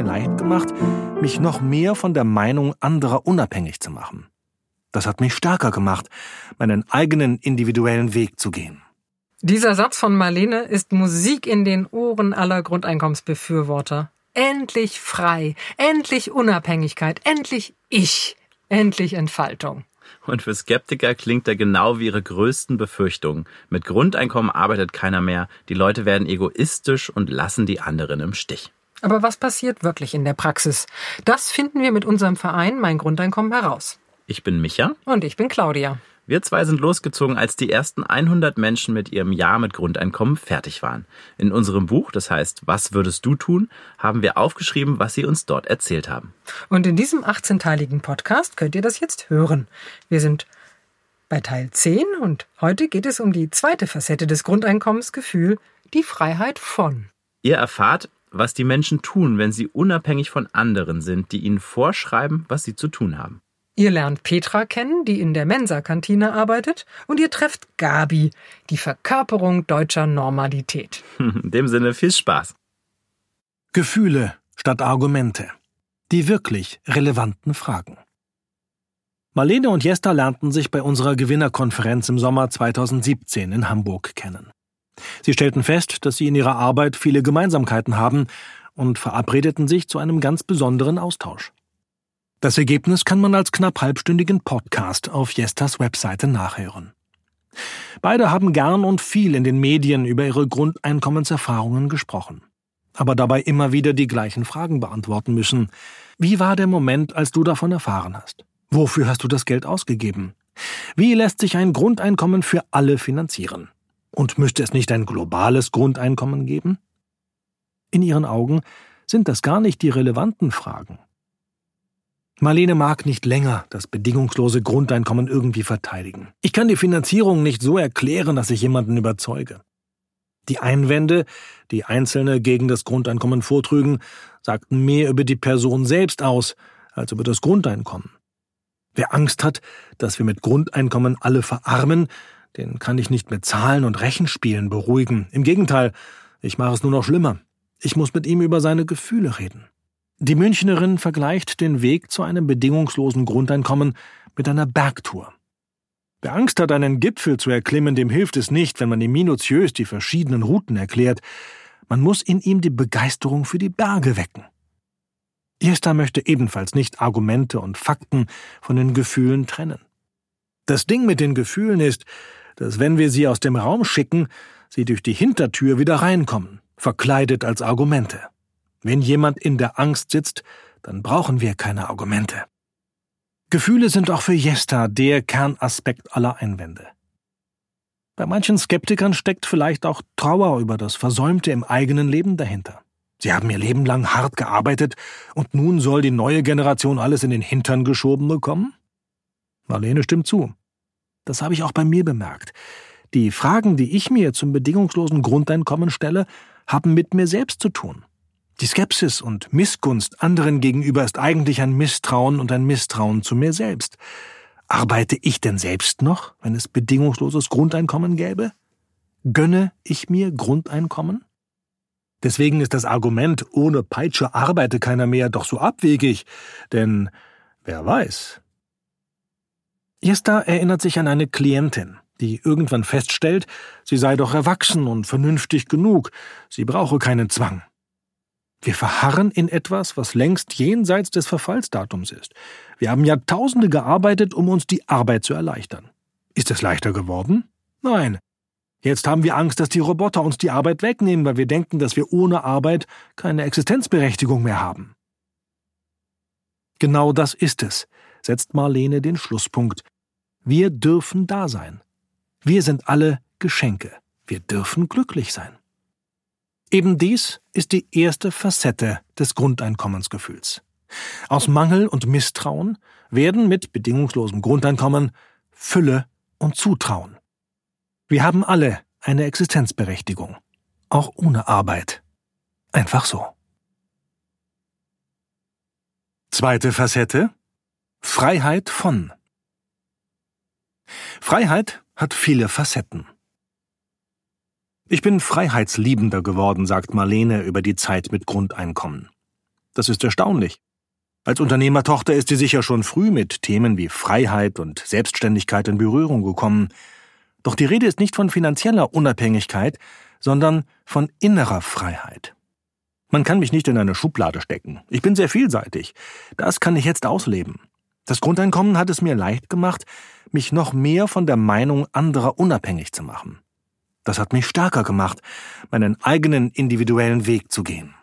mir leicht gemacht, mich noch mehr von der Meinung anderer unabhängig zu machen. Das hat mich stärker gemacht, meinen eigenen individuellen Weg zu gehen. Dieser Satz von Marlene ist Musik in den Ohren aller Grundeinkommensbefürworter. Endlich frei, endlich Unabhängigkeit, endlich ich, endlich Entfaltung. Und für Skeptiker klingt er genau wie ihre größten Befürchtungen. Mit Grundeinkommen arbeitet keiner mehr, die Leute werden egoistisch und lassen die anderen im Stich. Aber was passiert wirklich in der Praxis? Das finden wir mit unserem Verein Mein Grundeinkommen heraus. Ich bin Micha. Und ich bin Claudia. Wir zwei sind losgezogen, als die ersten 100 Menschen mit ihrem Jahr mit Grundeinkommen fertig waren. In unserem Buch, das heißt Was würdest du tun, haben wir aufgeschrieben, was sie uns dort erzählt haben. Und in diesem 18-teiligen Podcast könnt ihr das jetzt hören. Wir sind bei Teil 10 und heute geht es um die zweite Facette des Grundeinkommensgefühl, die Freiheit von. Ihr erfahrt, was die Menschen tun, wenn sie unabhängig von anderen sind, die ihnen vorschreiben, was sie zu tun haben. Ihr lernt Petra kennen, die in der Mensa-Kantine arbeitet, und ihr trefft Gabi, die Verkörperung deutscher Normalität. In dem Sinne viel Spaß. Gefühle statt Argumente. Die wirklich relevanten Fragen. Marlene und Jester lernten sich bei unserer Gewinnerkonferenz im Sommer 2017 in Hamburg kennen. Sie stellten fest, dass sie in ihrer Arbeit viele Gemeinsamkeiten haben und verabredeten sich zu einem ganz besonderen Austausch. Das Ergebnis kann man als knapp halbstündigen Podcast auf Jestas Webseite nachhören. Beide haben gern und viel in den Medien über ihre Grundeinkommenserfahrungen gesprochen, aber dabei immer wieder die gleichen Fragen beantworten müssen. Wie war der Moment, als du davon erfahren hast? Wofür hast du das Geld ausgegeben? Wie lässt sich ein Grundeinkommen für alle finanzieren? Und müsste es nicht ein globales Grundeinkommen geben? In ihren Augen sind das gar nicht die relevanten Fragen. Marlene mag nicht länger das bedingungslose Grundeinkommen irgendwie verteidigen. Ich kann die Finanzierung nicht so erklären, dass ich jemanden überzeuge. Die Einwände, die Einzelne gegen das Grundeinkommen vortrügen, sagten mehr über die Person selbst aus als über das Grundeinkommen. Wer Angst hat, dass wir mit Grundeinkommen alle verarmen, den kann ich nicht mit Zahlen und Rechenspielen beruhigen. Im Gegenteil, ich mache es nur noch schlimmer. Ich muss mit ihm über seine Gefühle reden. Die Münchnerin vergleicht den Weg zu einem bedingungslosen Grundeinkommen mit einer Bergtour. Wer Angst hat, einen Gipfel zu erklimmen, dem hilft es nicht, wenn man ihm minutiös die verschiedenen Routen erklärt. Man muss in ihm die Begeisterung für die Berge wecken. Erster möchte ebenfalls nicht Argumente und Fakten von den Gefühlen trennen. Das Ding mit den Gefühlen ist, dass wenn wir sie aus dem Raum schicken, sie durch die Hintertür wieder reinkommen, verkleidet als Argumente. Wenn jemand in der Angst sitzt, dann brauchen wir keine Argumente. Gefühle sind auch für Jesta der Kernaspekt aller Einwände. Bei manchen Skeptikern steckt vielleicht auch Trauer über das Versäumte im eigenen Leben dahinter. Sie haben ihr Leben lang hart gearbeitet und nun soll die neue Generation alles in den Hintern geschoben bekommen? Marlene stimmt zu. Das habe ich auch bei mir bemerkt. Die Fragen, die ich mir zum bedingungslosen Grundeinkommen stelle, haben mit mir selbst zu tun. Die Skepsis und Missgunst anderen gegenüber ist eigentlich ein Misstrauen und ein Misstrauen zu mir selbst. Arbeite ich denn selbst noch, wenn es bedingungsloses Grundeinkommen gäbe? Gönne ich mir Grundeinkommen? Deswegen ist das Argument, ohne Peitsche arbeite keiner mehr, doch so abwegig, denn wer weiß. Jesta erinnert sich an eine Klientin, die irgendwann feststellt, sie sei doch erwachsen und vernünftig genug, sie brauche keinen Zwang. Wir verharren in etwas, was längst jenseits des Verfallsdatums ist. Wir haben Jahrtausende gearbeitet, um uns die Arbeit zu erleichtern. Ist es leichter geworden? Nein. Jetzt haben wir Angst, dass die Roboter uns die Arbeit wegnehmen, weil wir denken, dass wir ohne Arbeit keine Existenzberechtigung mehr haben. Genau das ist es, setzt Marlene den Schlusspunkt. Wir dürfen da sein. Wir sind alle Geschenke. Wir dürfen glücklich sein. Eben dies ist die erste Facette des Grundeinkommensgefühls. Aus Mangel und Misstrauen werden mit bedingungslosem Grundeinkommen Fülle und Zutrauen. Wir haben alle eine Existenzberechtigung, auch ohne Arbeit. Einfach so. Zweite Facette Freiheit von. Freiheit hat viele Facetten. Ich bin freiheitsliebender geworden, sagt Marlene über die Zeit mit Grundeinkommen. Das ist erstaunlich. Als Unternehmertochter ist sie sicher schon früh mit Themen wie Freiheit und Selbstständigkeit in Berührung gekommen. Doch die Rede ist nicht von finanzieller Unabhängigkeit, sondern von innerer Freiheit. Man kann mich nicht in eine Schublade stecken. Ich bin sehr vielseitig. Das kann ich jetzt ausleben. Das Grundeinkommen hat es mir leicht gemacht, mich noch mehr von der Meinung anderer unabhängig zu machen. Das hat mich stärker gemacht, meinen eigenen individuellen Weg zu gehen.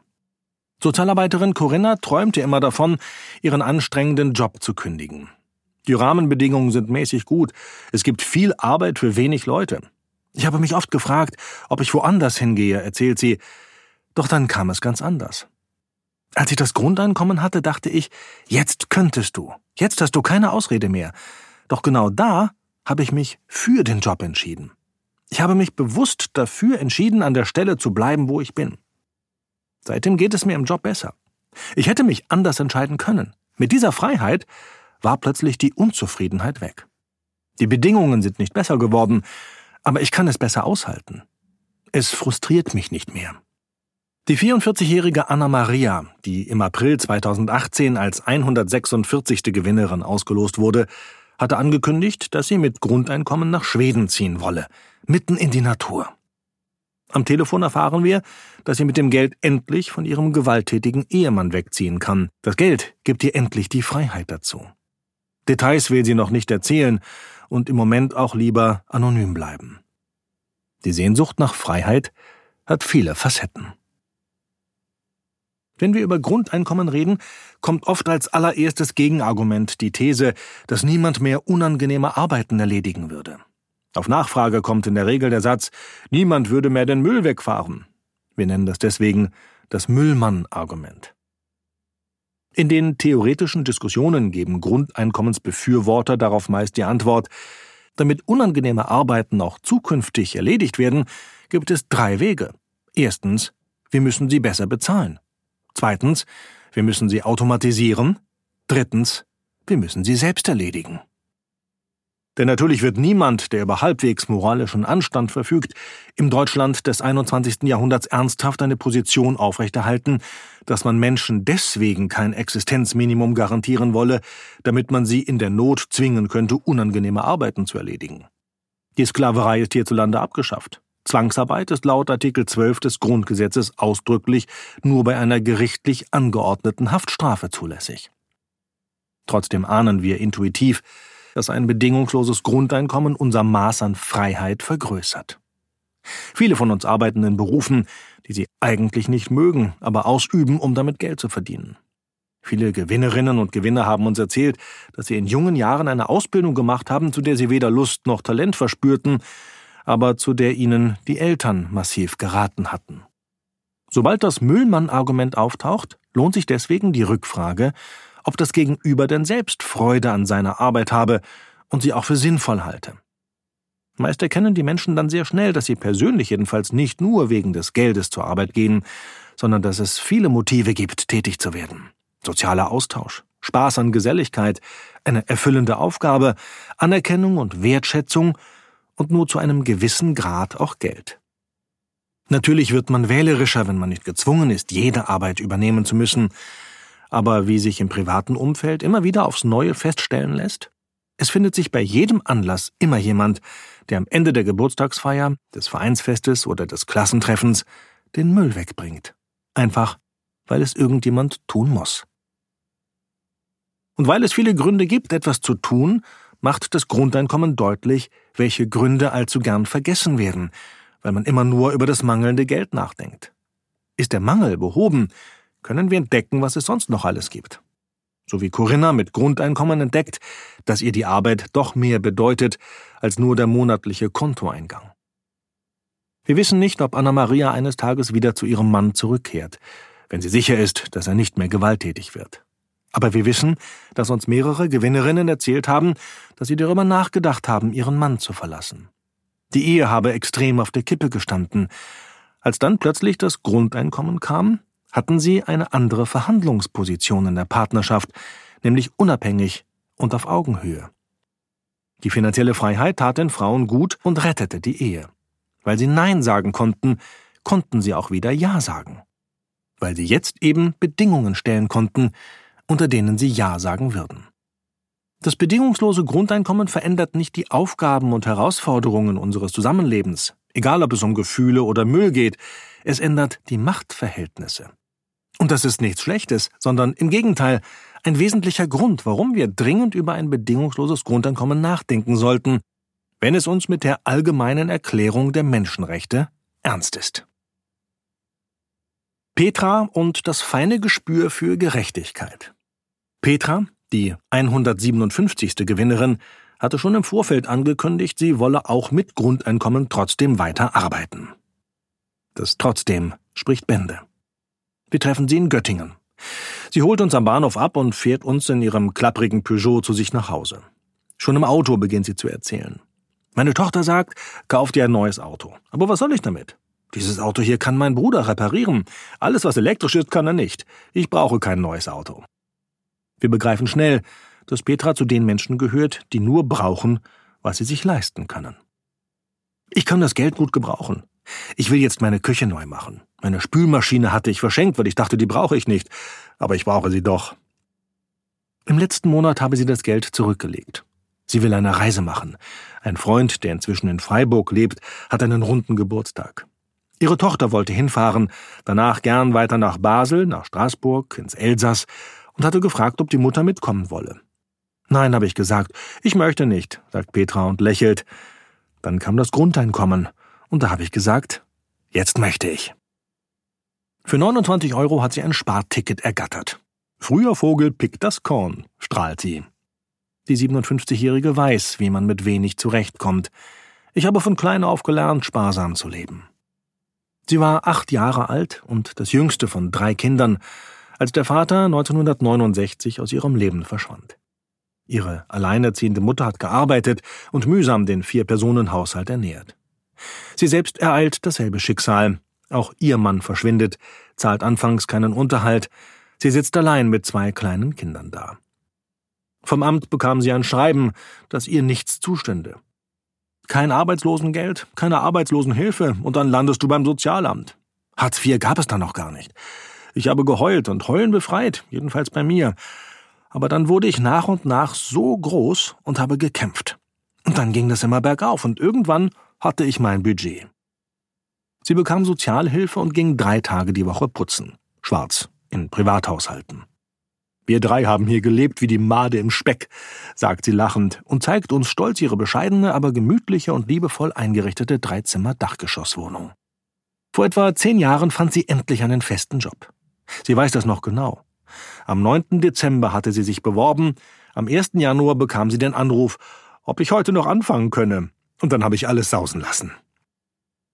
Sozialarbeiterin Corinna träumte immer davon, ihren anstrengenden Job zu kündigen. Die Rahmenbedingungen sind mäßig gut. Es gibt viel Arbeit für wenig Leute. Ich habe mich oft gefragt, ob ich woanders hingehe, erzählt sie. Doch dann kam es ganz anders. Als ich das Grundeinkommen hatte, dachte ich, jetzt könntest du. Jetzt hast du keine Ausrede mehr. Doch genau da habe ich mich für den Job entschieden. Ich habe mich bewusst dafür entschieden, an der Stelle zu bleiben, wo ich bin. Seitdem geht es mir im Job besser. Ich hätte mich anders entscheiden können. Mit dieser Freiheit war plötzlich die Unzufriedenheit weg. Die Bedingungen sind nicht besser geworden, aber ich kann es besser aushalten. Es frustriert mich nicht mehr. Die 44-jährige Anna Maria, die im April 2018 als 146. Gewinnerin ausgelost wurde, hatte angekündigt, dass sie mit Grundeinkommen nach Schweden ziehen wolle, mitten in die Natur. Am Telefon erfahren wir, dass sie mit dem Geld endlich von ihrem gewalttätigen Ehemann wegziehen kann. Das Geld gibt ihr endlich die Freiheit dazu. Details will sie noch nicht erzählen und im Moment auch lieber anonym bleiben. Die Sehnsucht nach Freiheit hat viele Facetten. Wenn wir über Grundeinkommen reden, kommt oft als allererstes Gegenargument die These, dass niemand mehr unangenehme Arbeiten erledigen würde. Auf Nachfrage kommt in der Regel der Satz, niemand würde mehr den Müll wegfahren. Wir nennen das deswegen das Müllmann-Argument. In den theoretischen Diskussionen geben Grundeinkommensbefürworter darauf meist die Antwort, damit unangenehme Arbeiten auch zukünftig erledigt werden, gibt es drei Wege. Erstens, wir müssen sie besser bezahlen. Zweitens, wir müssen sie automatisieren. Drittens, wir müssen sie selbst erledigen. Denn natürlich wird niemand, der über halbwegs moralischen Anstand verfügt, im Deutschland des 21. Jahrhunderts ernsthaft eine Position aufrechterhalten, dass man Menschen deswegen kein Existenzminimum garantieren wolle, damit man sie in der Not zwingen könnte, unangenehme Arbeiten zu erledigen. Die Sklaverei ist hierzulande abgeschafft. Zwangsarbeit ist laut Artikel 12 des Grundgesetzes ausdrücklich nur bei einer gerichtlich angeordneten Haftstrafe zulässig. Trotzdem ahnen wir intuitiv, dass ein bedingungsloses Grundeinkommen unser Maß an Freiheit vergrößert. Viele von uns arbeiten in Berufen, die sie eigentlich nicht mögen, aber ausüben, um damit Geld zu verdienen. Viele Gewinnerinnen und Gewinner haben uns erzählt, dass sie in jungen Jahren eine Ausbildung gemacht haben, zu der sie weder Lust noch Talent verspürten, aber zu der ihnen die Eltern massiv geraten hatten. Sobald das Müllmann-Argument auftaucht, lohnt sich deswegen die Rückfrage, ob das Gegenüber denn selbst Freude an seiner Arbeit habe und sie auch für sinnvoll halte. Meist erkennen die Menschen dann sehr schnell, dass sie persönlich jedenfalls nicht nur wegen des Geldes zur Arbeit gehen, sondern dass es viele Motive gibt, tätig zu werden. Sozialer Austausch, Spaß an Geselligkeit, eine erfüllende Aufgabe, Anerkennung und Wertschätzung und nur zu einem gewissen Grad auch Geld. Natürlich wird man wählerischer, wenn man nicht gezwungen ist, jede Arbeit übernehmen zu müssen, aber wie sich im privaten Umfeld immer wieder aufs Neue feststellen lässt, es findet sich bei jedem Anlass immer jemand, der am Ende der Geburtstagsfeier, des Vereinsfestes oder des Klassentreffens den Müll wegbringt. Einfach, weil es irgendjemand tun muss. Und weil es viele Gründe gibt, etwas zu tun, macht das Grundeinkommen deutlich, welche Gründe allzu gern vergessen werden, weil man immer nur über das mangelnde Geld nachdenkt. Ist der Mangel behoben, können wir entdecken, was es sonst noch alles gibt. So wie Corinna mit Grundeinkommen entdeckt, dass ihr die Arbeit doch mehr bedeutet als nur der monatliche Kontoeingang. Wir wissen nicht, ob Anna Maria eines Tages wieder zu ihrem Mann zurückkehrt, wenn sie sicher ist, dass er nicht mehr gewalttätig wird. Aber wir wissen, dass uns mehrere Gewinnerinnen erzählt haben, dass sie darüber nachgedacht haben, ihren Mann zu verlassen. Die Ehe habe extrem auf der Kippe gestanden. Als dann plötzlich das Grundeinkommen kam, hatten sie eine andere Verhandlungsposition in der Partnerschaft, nämlich unabhängig und auf Augenhöhe. Die finanzielle Freiheit tat den Frauen gut und rettete die Ehe. Weil sie Nein sagen konnten, konnten sie auch wieder Ja sagen. weil sie jetzt eben Bedingungen stellen konnten, unter denen sie Ja sagen würden. Das bedingungslose Grundeinkommen verändert nicht die Aufgaben und Herausforderungen unseres Zusammenlebens, egal ob es um Gefühle oder Müll geht, es ändert die Machtverhältnisse. Und das ist nichts Schlechtes, sondern im Gegenteil ein wesentlicher Grund, warum wir dringend über ein bedingungsloses Grundeinkommen nachdenken sollten, wenn es uns mit der allgemeinen Erklärung der Menschenrechte ernst ist. Petra und das feine Gespür für Gerechtigkeit. Petra, die 157. Gewinnerin, hatte schon im Vorfeld angekündigt, sie wolle auch mit Grundeinkommen trotzdem weiter arbeiten. Das trotzdem spricht Bände. Wir treffen sie in Göttingen. Sie holt uns am Bahnhof ab und fährt uns in ihrem klapprigen Peugeot zu sich nach Hause. Schon im Auto beginnt sie zu erzählen. Meine Tochter sagt, kauft ihr ein neues Auto. Aber was soll ich damit? Dieses Auto hier kann mein Bruder reparieren. Alles, was elektrisch ist, kann er nicht. Ich brauche kein neues Auto. Wir begreifen schnell, dass Petra zu den Menschen gehört, die nur brauchen, was sie sich leisten können. Ich kann das Geld gut gebrauchen. Ich will jetzt meine Küche neu machen. Meine Spülmaschine hatte ich verschenkt, weil ich dachte, die brauche ich nicht. Aber ich brauche sie doch. Im letzten Monat habe sie das Geld zurückgelegt. Sie will eine Reise machen. Ein Freund, der inzwischen in Freiburg lebt, hat einen runden Geburtstag. Ihre Tochter wollte hinfahren, danach gern weiter nach Basel, nach Straßburg, ins Elsass und hatte gefragt, ob die Mutter mitkommen wolle. Nein, habe ich gesagt, ich möchte nicht, sagt Petra und lächelt. Dann kam das Grundeinkommen, und da habe ich gesagt, jetzt möchte ich. Für 29 Euro hat sie ein Sparticket ergattert. Früher Vogel pickt das Korn, strahlt sie. Die 57-Jährige weiß, wie man mit wenig zurechtkommt. Ich habe von klein auf gelernt, sparsam zu leben. Sie war acht Jahre alt und das jüngste von drei Kindern, als der Vater 1969 aus ihrem Leben verschwand. Ihre alleinerziehende Mutter hat gearbeitet und mühsam den Vier-Personen-Haushalt ernährt. Sie selbst ereilt dasselbe Schicksal. Auch ihr Mann verschwindet, zahlt anfangs keinen Unterhalt. Sie sitzt allein mit zwei kleinen Kindern da. Vom Amt bekam sie ein Schreiben, das ihr nichts zustände. Kein Arbeitslosengeld, keine Arbeitslosenhilfe und dann landest du beim Sozialamt. Hartz IV gab es da noch gar nicht. Ich habe geheult und heulen befreit, jedenfalls bei mir. Aber dann wurde ich nach und nach so groß und habe gekämpft. Und dann ging das immer bergauf und irgendwann hatte ich mein Budget. Sie bekam Sozialhilfe und ging drei Tage die Woche putzen. Schwarz, in Privathaushalten. Wir drei haben hier gelebt wie die Made im Speck, sagt sie lachend und zeigt uns stolz ihre bescheidene, aber gemütliche und liebevoll eingerichtete Dreizimmer-Dachgeschosswohnung. Vor etwa zehn Jahren fand sie endlich einen festen Job. Sie weiß das noch genau. Am 9. Dezember hatte sie sich beworben, am 1. Januar bekam sie den Anruf, ob ich heute noch anfangen könne, und dann habe ich alles sausen lassen.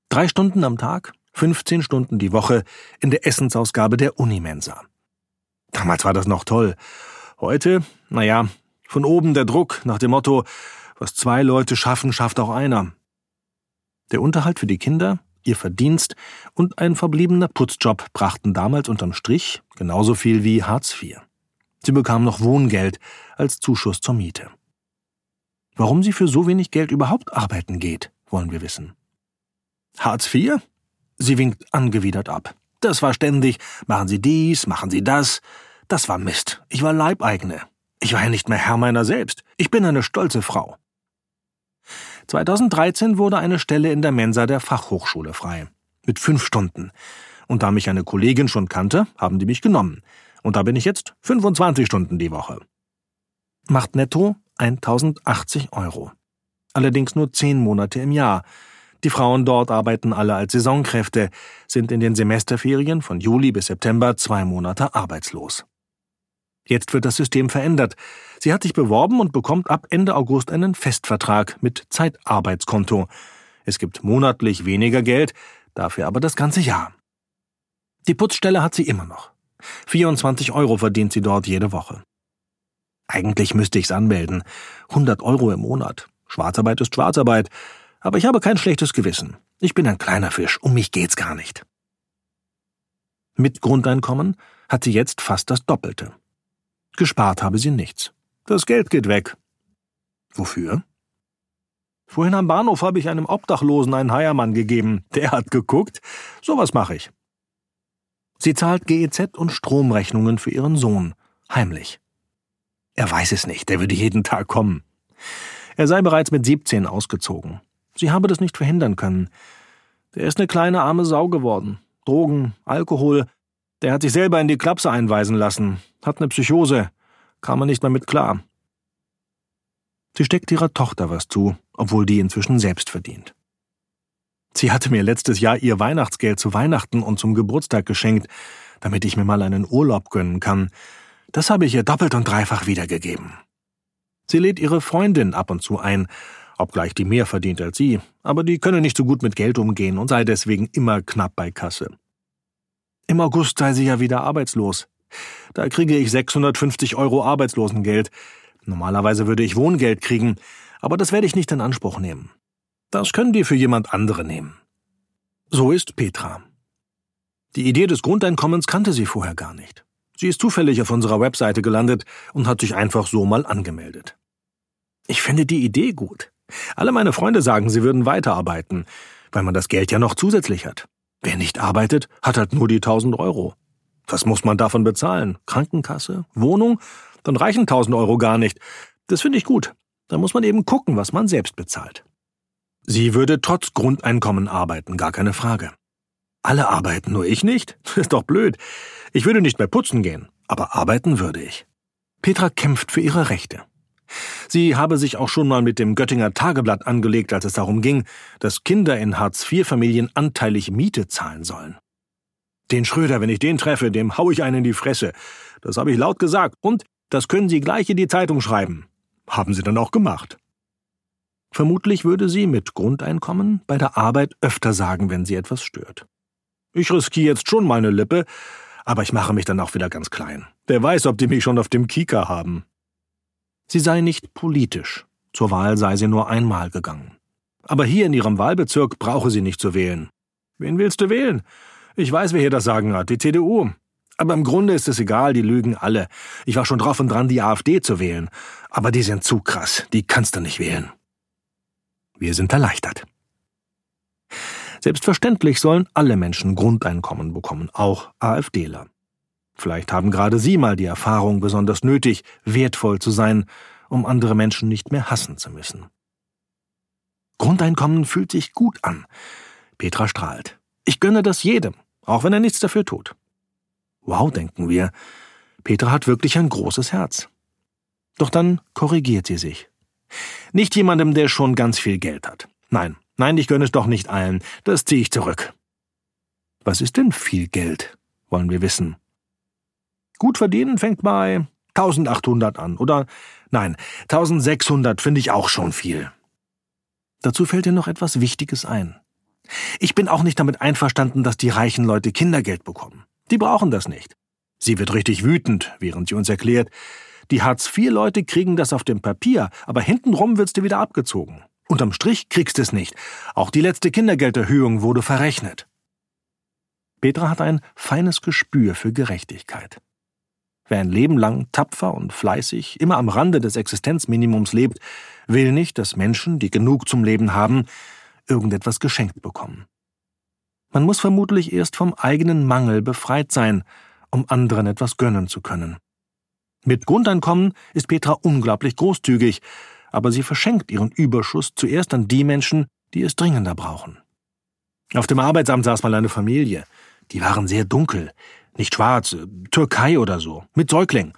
Drei Stunden am Tag, 15 Stunden die Woche in der Essensausgabe der Unimensa. Damals war das noch toll. Heute, naja, von oben der Druck nach dem Motto, was zwei Leute schaffen, schafft auch einer. Der Unterhalt für die Kinder, ihr Verdienst und ein verbliebener Putzjob brachten damals unterm Strich genauso viel wie Hartz IV. Sie bekam noch Wohngeld als Zuschuss zur Miete. Warum sie für so wenig Geld überhaupt arbeiten geht, wollen wir wissen. Hartz IV? Sie winkt angewidert ab. Das war ständig, machen Sie dies, machen Sie das. Das war Mist. Ich war Leibeigene. Ich war ja nicht mehr Herr meiner selbst. Ich bin eine stolze Frau. 2013 wurde eine Stelle in der Mensa der Fachhochschule frei. Mit fünf Stunden. Und da mich eine Kollegin schon kannte, haben die mich genommen. Und da bin ich jetzt 25 Stunden die Woche. Macht netto 1080 Euro. Allerdings nur zehn Monate im Jahr. Die Frauen dort arbeiten alle als Saisonkräfte, sind in den Semesterferien von Juli bis September zwei Monate arbeitslos. Jetzt wird das System verändert. Sie hat sich beworben und bekommt ab Ende August einen Festvertrag mit Zeitarbeitskonto. Es gibt monatlich weniger Geld, dafür aber das ganze Jahr. Die Putzstelle hat sie immer noch. 24 Euro verdient sie dort jede Woche. Eigentlich müsste ich's anmelden. 100 Euro im Monat. Schwarzarbeit ist Schwarzarbeit. Aber ich habe kein schlechtes Gewissen. Ich bin ein kleiner Fisch, um mich geht's gar nicht. Mit Grundeinkommen hat sie jetzt fast das Doppelte. Gespart habe sie nichts. Das Geld geht weg. Wofür? Vorhin am Bahnhof habe ich einem Obdachlosen einen Heiermann gegeben. Der hat geguckt. Sowas mache ich. Sie zahlt GEZ und Stromrechnungen für ihren Sohn, heimlich. Er weiß es nicht, er würde jeden Tag kommen. Er sei bereits mit 17 ausgezogen. Sie habe das nicht verhindern können. Der ist eine kleine arme Sau geworden. Drogen, Alkohol. Der hat sich selber in die Klapse einweisen lassen, hat eine Psychose, kam er nicht mehr mit klar. Sie steckt ihrer Tochter was zu, obwohl die inzwischen selbst verdient. Sie hatte mir letztes Jahr ihr Weihnachtsgeld zu Weihnachten und zum Geburtstag geschenkt, damit ich mir mal einen Urlaub gönnen kann. Das habe ich ihr doppelt und dreifach wiedergegeben. Sie lädt ihre Freundin ab und zu ein, obgleich die mehr verdient als sie, aber die könne nicht so gut mit Geld umgehen und sei deswegen immer knapp bei Kasse. Im August sei sie ja wieder arbeitslos. Da kriege ich 650 Euro Arbeitslosengeld. Normalerweise würde ich Wohngeld kriegen, aber das werde ich nicht in Anspruch nehmen. Das können die für jemand andere nehmen. So ist Petra. Die Idee des Grundeinkommens kannte sie vorher gar nicht. Sie ist zufällig auf unserer Webseite gelandet und hat sich einfach so mal angemeldet. Ich finde die Idee gut. Alle meine Freunde sagen, sie würden weiterarbeiten, weil man das Geld ja noch zusätzlich hat. Wer nicht arbeitet, hat halt nur die 1000 Euro. Was muss man davon bezahlen? Krankenkasse? Wohnung? Dann reichen 1000 Euro gar nicht. Das finde ich gut. Da muss man eben gucken, was man selbst bezahlt. Sie würde trotz Grundeinkommen arbeiten, gar keine Frage. Alle arbeiten, nur ich nicht? Ist doch blöd. Ich würde nicht mehr putzen gehen, aber arbeiten würde ich. Petra kämpft für ihre Rechte. Sie habe sich auch schon mal mit dem Göttinger Tageblatt angelegt, als es darum ging, dass Kinder in Hartz-IV-Familien anteilig Miete zahlen sollen. Den Schröder, wenn ich den treffe, dem hau ich einen in die Fresse. Das habe ich laut gesagt. Und das können Sie gleich in die Zeitung schreiben. Haben Sie dann auch gemacht. Vermutlich würde sie mit Grundeinkommen bei der Arbeit öfter sagen, wenn sie etwas stört. Ich riskiere jetzt schon mal eine Lippe, aber ich mache mich dann auch wieder ganz klein. Wer weiß, ob die mich schon auf dem Kieker haben. Sie sei nicht politisch. Zur Wahl sei sie nur einmal gegangen. Aber hier in ihrem Wahlbezirk brauche sie nicht zu wählen. Wen willst du wählen? Ich weiß, wer hier das Sagen hat, die CDU. Aber im Grunde ist es egal, die lügen alle. Ich war schon drauf und dran, die AfD zu wählen. Aber die sind zu krass, die kannst du nicht wählen. Wir sind erleichtert. Selbstverständlich sollen alle Menschen Grundeinkommen bekommen, auch AfDler. Vielleicht haben gerade Sie mal die Erfahrung besonders nötig, wertvoll zu sein, um andere Menschen nicht mehr hassen zu müssen. Grundeinkommen fühlt sich gut an. Petra strahlt. Ich gönne das jedem, auch wenn er nichts dafür tut. Wow, denken wir. Petra hat wirklich ein großes Herz. Doch dann korrigiert sie sich. Nicht jemandem, der schon ganz viel Geld hat. Nein, nein, ich gönne es doch nicht allen. Das ziehe ich zurück. Was ist denn viel Geld? wollen wir wissen. Gut verdienen fängt bei 1800 an. Oder nein, 1600 finde ich auch schon viel. Dazu fällt dir noch etwas Wichtiges ein. Ich bin auch nicht damit einverstanden, dass die reichen Leute Kindergeld bekommen. Die brauchen das nicht. Sie wird richtig wütend, während sie uns erklärt, die Hartz-IV-Leute kriegen das auf dem Papier, aber hintenrum wird's dir wieder abgezogen. Unterm Strich kriegst es nicht. Auch die letzte Kindergelderhöhung wurde verrechnet. Petra hat ein feines Gespür für Gerechtigkeit. Wer ein Leben lang tapfer und fleißig, immer am Rande des Existenzminimums lebt, will nicht, dass Menschen, die genug zum Leben haben, irgendetwas geschenkt bekommen. Man muss vermutlich erst vom eigenen Mangel befreit sein, um anderen etwas gönnen zu können. Mit Grundeinkommen ist Petra unglaublich großzügig, aber sie verschenkt ihren Überschuss zuerst an die Menschen, die es dringender brauchen. Auf dem Arbeitsamt saß mal eine Familie. Die waren sehr dunkel, nicht schwarz, Türkei oder so, mit Säugling.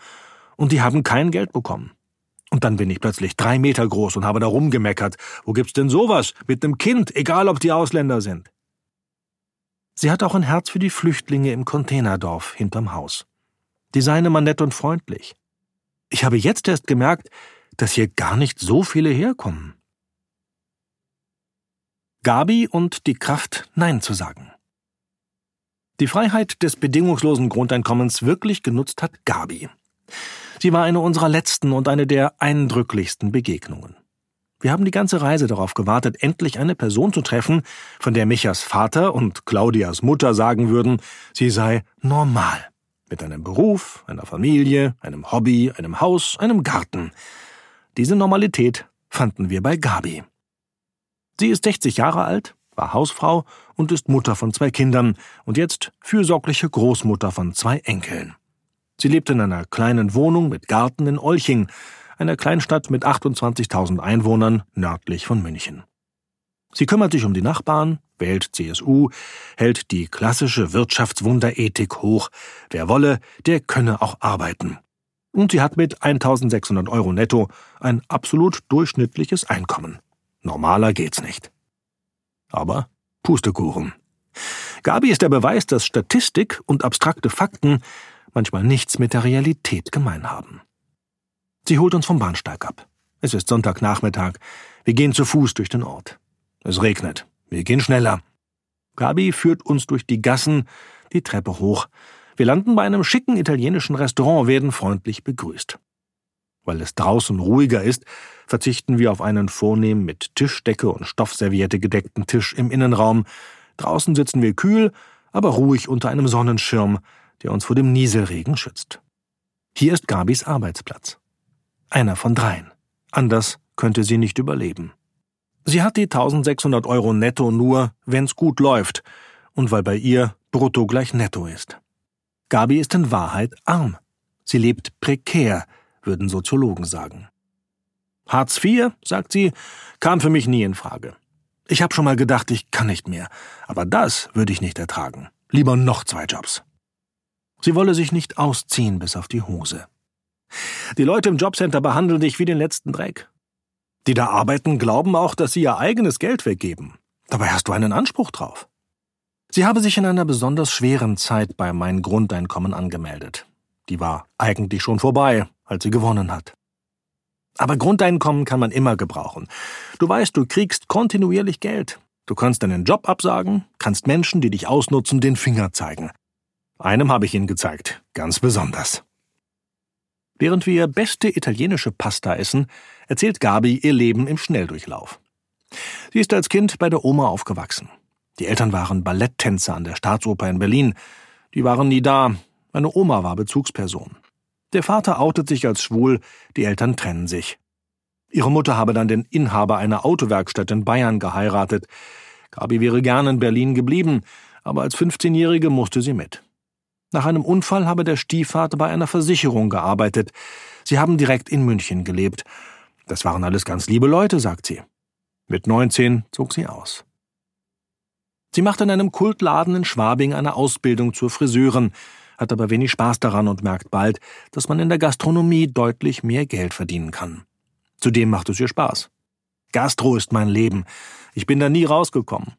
Und die haben kein Geld bekommen. Und dann bin ich plötzlich drei Meter groß und habe da rumgemeckert. Wo gibt's denn sowas? Mit nem Kind, egal ob die Ausländer sind. Sie hat auch ein Herz für die Flüchtlinge im Containerdorf hinterm Haus. Die seien immer nett und freundlich. Ich habe jetzt erst gemerkt, dass hier gar nicht so viele herkommen. Gabi und die Kraft, Nein zu sagen. Die Freiheit des bedingungslosen Grundeinkommens wirklich genutzt hat Gabi. Sie war eine unserer letzten und eine der eindrücklichsten Begegnungen. Wir haben die ganze Reise darauf gewartet, endlich eine Person zu treffen, von der Michas Vater und Claudias Mutter sagen würden, sie sei normal. Mit einem Beruf, einer Familie, einem Hobby, einem Haus, einem Garten. Diese Normalität fanden wir bei Gabi. Sie ist 60 Jahre alt, war Hausfrau und ist Mutter von zwei Kindern und jetzt fürsorgliche Großmutter von zwei Enkeln. Sie lebt in einer kleinen Wohnung mit Garten in Olching, einer Kleinstadt mit 28.000 Einwohnern nördlich von München. Sie kümmert sich um die Nachbarn, wählt CSU, hält die klassische Wirtschaftswunderethik hoch. Wer wolle, der könne auch arbeiten. Und sie hat mit 1600 Euro netto ein absolut durchschnittliches Einkommen. Normaler geht's nicht. Aber Pustekuchen. Gabi ist der Beweis, dass Statistik und abstrakte Fakten manchmal nichts mit der Realität gemein haben. Sie holt uns vom Bahnsteig ab. Es ist Sonntagnachmittag. Wir gehen zu Fuß durch den Ort. Es regnet. Wir gehen schneller. Gabi führt uns durch die Gassen, die Treppe hoch. Wir landen bei einem schicken italienischen Restaurant, werden freundlich begrüßt. Weil es draußen ruhiger ist, verzichten wir auf einen vornehm mit Tischdecke und Stoffserviette gedeckten Tisch im Innenraum. Draußen sitzen wir kühl, aber ruhig unter einem Sonnenschirm, der uns vor dem Nieselregen schützt. Hier ist Gabis Arbeitsplatz. Einer von dreien. Anders könnte sie nicht überleben. Sie hat die 1600 Euro netto nur, wenn's gut läuft und weil bei ihr brutto gleich netto ist. Gabi ist in Wahrheit arm. Sie lebt prekär, würden Soziologen sagen. Hartz IV, sagt sie, kam für mich nie in Frage. Ich habe schon mal gedacht, ich kann nicht mehr, aber das würde ich nicht ertragen. Lieber noch zwei Jobs. Sie wolle sich nicht ausziehen bis auf die Hose. Die Leute im Jobcenter behandeln dich wie den letzten Dreck. Die da arbeiten, glauben auch, dass sie ihr eigenes Geld weggeben. Dabei hast du einen Anspruch drauf. Sie habe sich in einer besonders schweren Zeit bei Mein Grundeinkommen angemeldet. Die war eigentlich schon vorbei, als sie gewonnen hat. Aber Grundeinkommen kann man immer gebrauchen. Du weißt, du kriegst kontinuierlich Geld. Du kannst deinen Job absagen, kannst Menschen, die dich ausnutzen, den Finger zeigen. Einem habe ich ihn gezeigt, ganz besonders. Während wir beste italienische Pasta essen, erzählt Gabi ihr Leben im Schnelldurchlauf. Sie ist als Kind bei der Oma aufgewachsen. Die Eltern waren Balletttänzer an der Staatsoper in Berlin. Die waren nie da. Meine Oma war Bezugsperson. Der Vater outet sich als schwul, die Eltern trennen sich. Ihre Mutter habe dann den Inhaber einer Autowerkstatt in Bayern geheiratet. Gabi wäre gern in Berlin geblieben, aber als 15-Jährige musste sie mit. Nach einem Unfall habe der Stiefvater bei einer Versicherung gearbeitet. Sie haben direkt in München gelebt. Das waren alles ganz liebe Leute, sagt sie. Mit 19 zog sie aus. Sie macht in einem Kultladen in Schwabing eine Ausbildung zur Friseurin, hat aber wenig Spaß daran und merkt bald, dass man in der Gastronomie deutlich mehr Geld verdienen kann. Zudem macht es ihr Spaß. Gastro ist mein Leben. Ich bin da nie rausgekommen.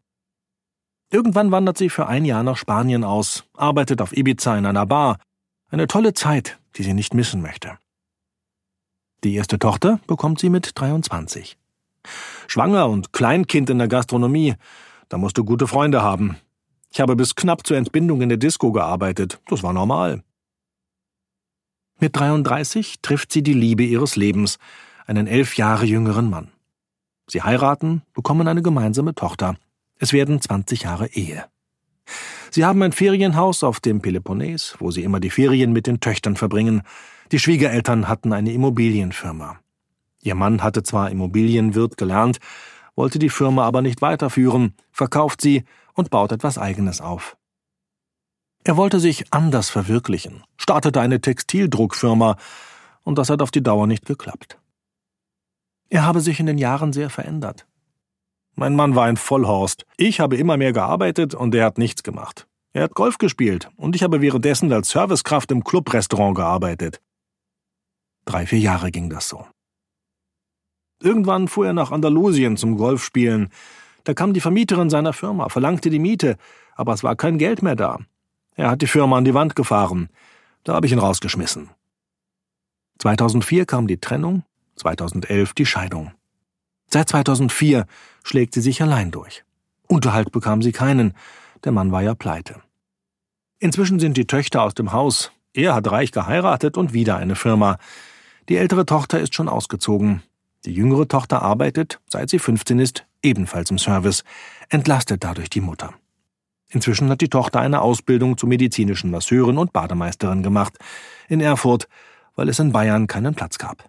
Irgendwann wandert sie für ein Jahr nach Spanien aus, arbeitet auf Ibiza in einer Bar. Eine tolle Zeit, die sie nicht missen möchte. Die erste Tochter bekommt sie mit 23. Schwanger und Kleinkind in der Gastronomie, da musst du gute Freunde haben. Ich habe bis knapp zur Entbindung in der Disco gearbeitet, das war normal. Mit 33 trifft sie die Liebe ihres Lebens, einen elf Jahre jüngeren Mann. Sie heiraten, bekommen eine gemeinsame Tochter. Es werden 20 Jahre Ehe. Sie haben ein Ferienhaus auf dem Peloponnes, wo sie immer die Ferien mit den Töchtern verbringen. Die Schwiegereltern hatten eine Immobilienfirma. Ihr Mann hatte zwar Immobilienwirt gelernt, wollte die Firma aber nicht weiterführen, verkauft sie und baut etwas Eigenes auf. Er wollte sich anders verwirklichen, startete eine Textildruckfirma, und das hat auf die Dauer nicht geklappt. Er habe sich in den Jahren sehr verändert. Mein Mann war ein Vollhorst. Ich habe immer mehr gearbeitet und er hat nichts gemacht. Er hat Golf gespielt und ich habe währenddessen als Servicekraft im Clubrestaurant gearbeitet. Drei, vier Jahre ging das so. Irgendwann fuhr er nach Andalusien zum Golfspielen. Da kam die Vermieterin seiner Firma, verlangte die Miete, aber es war kein Geld mehr da. Er hat die Firma an die Wand gefahren. Da habe ich ihn rausgeschmissen. 2004 kam die Trennung, 2011 die Scheidung. Seit 2004 schlägt sie sich allein durch. Unterhalt bekam sie keinen, der Mann war ja pleite. Inzwischen sind die Töchter aus dem Haus, er hat reich geheiratet und wieder eine Firma. Die ältere Tochter ist schon ausgezogen. Die jüngere Tochter arbeitet, seit sie 15 ist, ebenfalls im Service, entlastet dadurch die Mutter. Inzwischen hat die Tochter eine Ausbildung zur medizinischen Masseurin und Bademeisterin gemacht, in Erfurt, weil es in Bayern keinen Platz gab.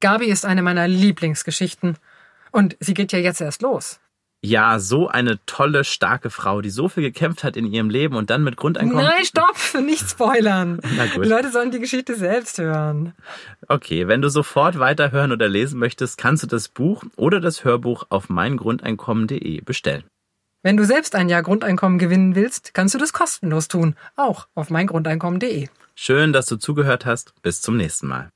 Gabi ist eine meiner Lieblingsgeschichten und sie geht ja jetzt erst los. Ja, so eine tolle, starke Frau, die so viel gekämpft hat in ihrem Leben und dann mit Grundeinkommen. Nein, stopp! Nicht spoilern! Na gut. Die Leute sollen die Geschichte selbst hören. Okay, wenn du sofort weiterhören oder lesen möchtest, kannst du das Buch oder das Hörbuch auf meingrundeinkommen.de bestellen. Wenn du selbst ein Jahr Grundeinkommen gewinnen willst, kannst du das kostenlos tun. Auch auf meingrundeinkommen.de. Schön, dass du zugehört hast. Bis zum nächsten Mal.